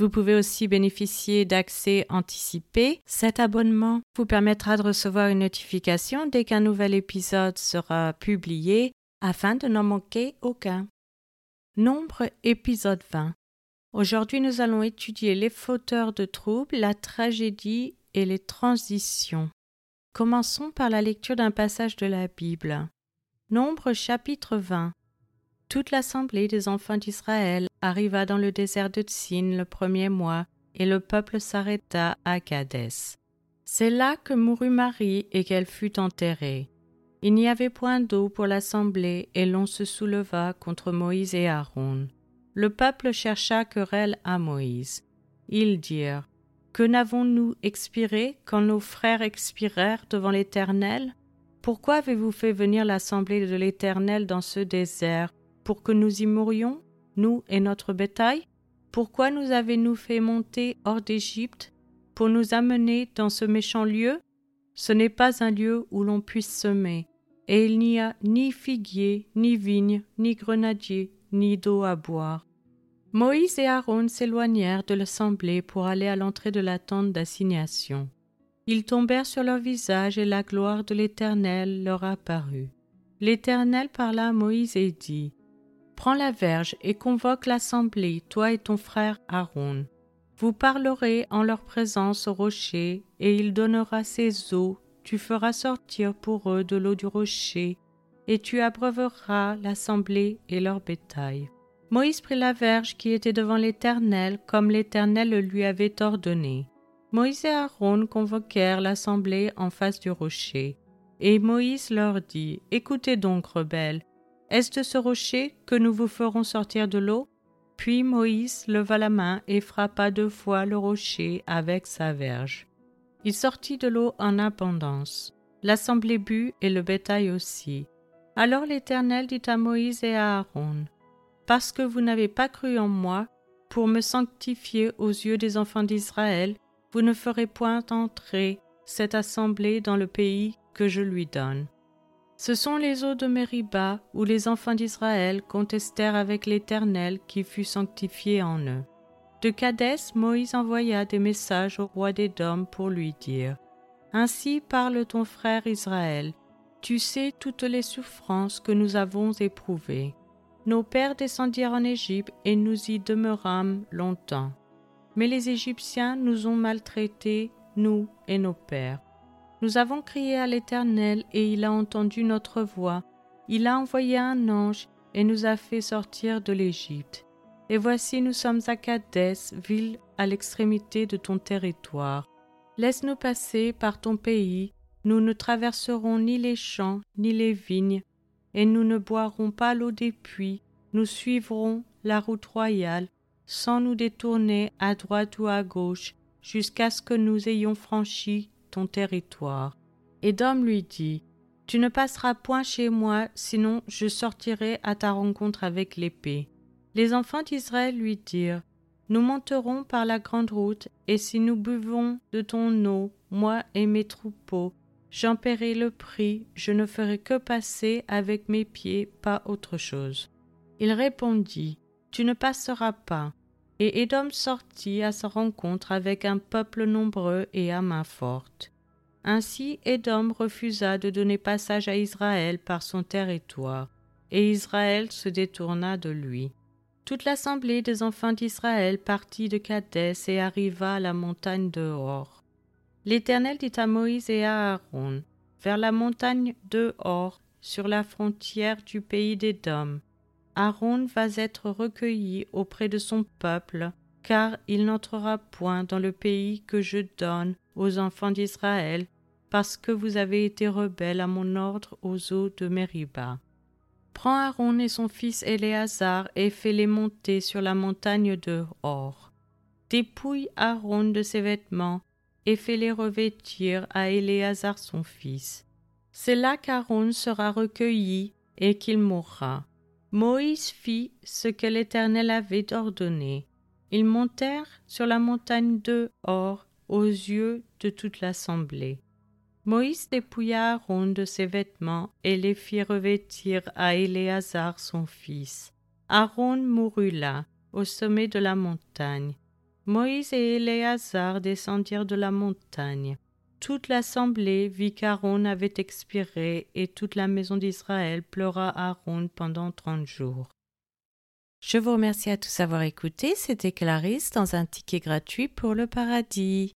Vous pouvez aussi bénéficier d'accès anticipé. Cet abonnement vous permettra de recevoir une notification dès qu'un nouvel épisode sera publié afin de n'en manquer aucun. Nombre épisode 20. Aujourd'hui, nous allons étudier les fauteurs de troubles, la tragédie et les transitions. Commençons par la lecture d'un passage de la Bible. Nombre chapitre 20. Toute l'assemblée des enfants d'Israël arriva dans le désert de Tsin le premier mois, et le peuple s'arrêta à Kadès. C'est là que mourut Marie et qu'elle fut enterrée. Il n'y avait point d'eau pour l'assemblée, et l'on se souleva contre Moïse et Aaron. Le peuple chercha querelle à Moïse. Ils dirent Que n'avons-nous expiré quand nos frères expirèrent devant l'Éternel? Pourquoi avez-vous fait venir l'assemblée de l'Éternel dans ce désert pour que nous y mourions, nous et notre bétail? Pourquoi nous avez-nous fait monter hors d'Égypte pour nous amener dans ce méchant lieu? Ce n'est pas un lieu où l'on puisse semer, et il n'y a ni figuier, ni vigne, ni grenadier, ni d'eau à boire. Moïse et Aaron s'éloignèrent de l'assemblée pour aller à l'entrée de la tente d'assignation. Ils tombèrent sur leur visage et la gloire de l'Éternel leur apparut. L'Éternel parla à Moïse et dit Prends la verge et convoque l'assemblée, toi et ton frère Aaron. Vous parlerez en leur présence au rocher, et il donnera ses eaux. Tu feras sortir pour eux de l'eau du rocher, et tu abreuveras l'assemblée et leur bétail. Moïse prit la verge qui était devant l'Éternel, comme l'Éternel le lui avait ordonné. Moïse et Aaron convoquèrent l'assemblée en face du rocher. Et Moïse leur dit Écoutez donc, rebelles, est-ce de ce rocher que nous vous ferons sortir de l'eau? Puis Moïse leva la main et frappa deux fois le rocher avec sa verge. Il sortit de l'eau en abondance. L'assemblée but et le bétail aussi. Alors l'Éternel dit à Moïse et à Aaron, Parce que vous n'avez pas cru en moi, pour me sanctifier aux yeux des enfants d'Israël, vous ne ferez point entrer cette assemblée dans le pays que je lui donne. Ce sont les eaux de Mériba où les enfants d'Israël contestèrent avec l'Éternel qui fut sanctifié en eux. De Cadès, Moïse envoya des messages au roi Dômes pour lui dire Ainsi parle ton frère Israël. Tu sais toutes les souffrances que nous avons éprouvées. Nos pères descendirent en Égypte et nous y demeurâmes longtemps. Mais les Égyptiens nous ont maltraités, nous et nos pères. Nous avons crié à l'Éternel et il a entendu notre voix. Il a envoyé un ange et nous a fait sortir de l'Égypte. Et voici nous sommes à Cadès, ville à l'extrémité de ton territoire. Laisse-nous passer par ton pays, nous ne traverserons ni les champs ni les vignes, et nous ne boirons pas l'eau des puits, nous suivrons la route royale, sans nous détourner à droite ou à gauche, jusqu'à ce que nous ayons franchi ton territoire. Édom lui dit Tu ne passeras point chez moi, sinon je sortirai à ta rencontre avec l'épée. Les enfants d'Israël lui dirent Nous monterons par la grande route, et si nous buvons de ton eau, moi et mes troupeaux, j'en paierai le prix, je ne ferai que passer avec mes pieds, pas autre chose. Il répondit Tu ne passeras pas. Et Édom sortit à sa rencontre avec un peuple nombreux et à main forte. Ainsi Édom refusa de donner passage à Israël par son territoire, et Israël se détourna de lui. Toute l'assemblée des enfants d'Israël partit de Kadès et arriva à la montagne de Hor. L'Éternel dit à Moïse et à Aaron, vers la montagne de Hor, sur la frontière du pays d'Édom, Aaron va être recueilli auprès de son peuple, car il n'entrera point dans le pays que je donne aux enfants d'Israël, parce que vous avez été rebelles à mon ordre aux eaux de Mériba. Prends Aaron et son fils Éléazar et fais-les monter sur la montagne de Hor. Dépouille Aaron de ses vêtements et fais-les revêtir à Éléazar son fils. C'est là qu'Aaron sera recueilli et qu'il mourra. Moïse fit ce que l'Éternel avait ordonné. Ils montèrent sur la montagne de Hor aux yeux de toute l'assemblée. Moïse dépouilla Aaron de ses vêtements et les fit revêtir à Éléazar son fils. Aaron mourut là, au sommet de la montagne. Moïse et Éléazar descendirent de la montagne. Toute l'assemblée vit qu'Aaron avait expiré, et toute la maison d'Israël pleura Aaron pendant trente jours. Je vous remercie à tous d'avoir écouté. C'était Clarisse dans un ticket gratuit pour le paradis.